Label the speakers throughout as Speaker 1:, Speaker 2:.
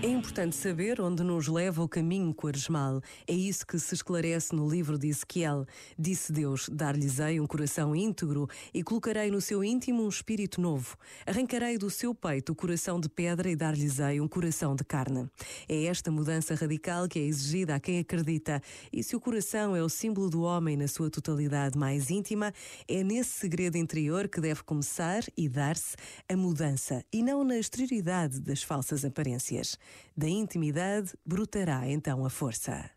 Speaker 1: É importante saber onde nos leva o caminho quaresmal. É isso que se esclarece no livro de Ezequiel. Disse Deus: Dar-lhes-ei um coração íntegro e colocarei no seu íntimo um espírito novo. Arrancarei do seu peito o coração de pedra e dar-lhes-ei um coração de carne. É esta mudança radical que é exigida a quem acredita. E se o coração é o símbolo do homem na sua totalidade mais íntima, é nesse segredo interior que deve começar e dar-se a mudança e não na exterioridade das falsas aparências. Da intimidade brotará então a força.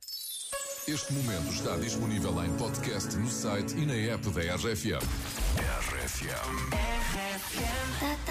Speaker 2: Este momento está disponível em podcast no site e na app da RFM. RFM.
Speaker 3: Pull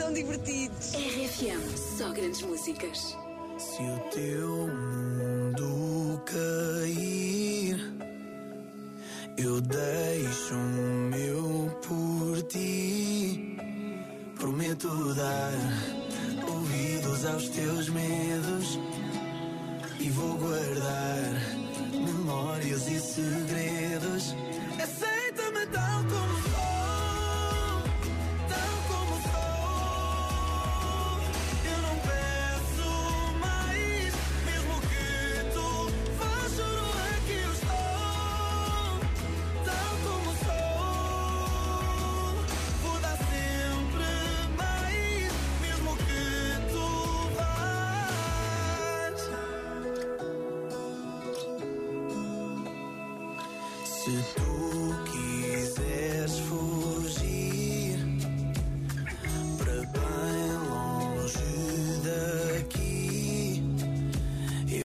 Speaker 4: Tão divertidos.
Speaker 5: RFM. Só grandes músicas.
Speaker 3: Se o teu mundo cair, eu deixo o meu por ti. Prometo dar ouvidos aos teus medos e vou guardar memórias e segredos. acid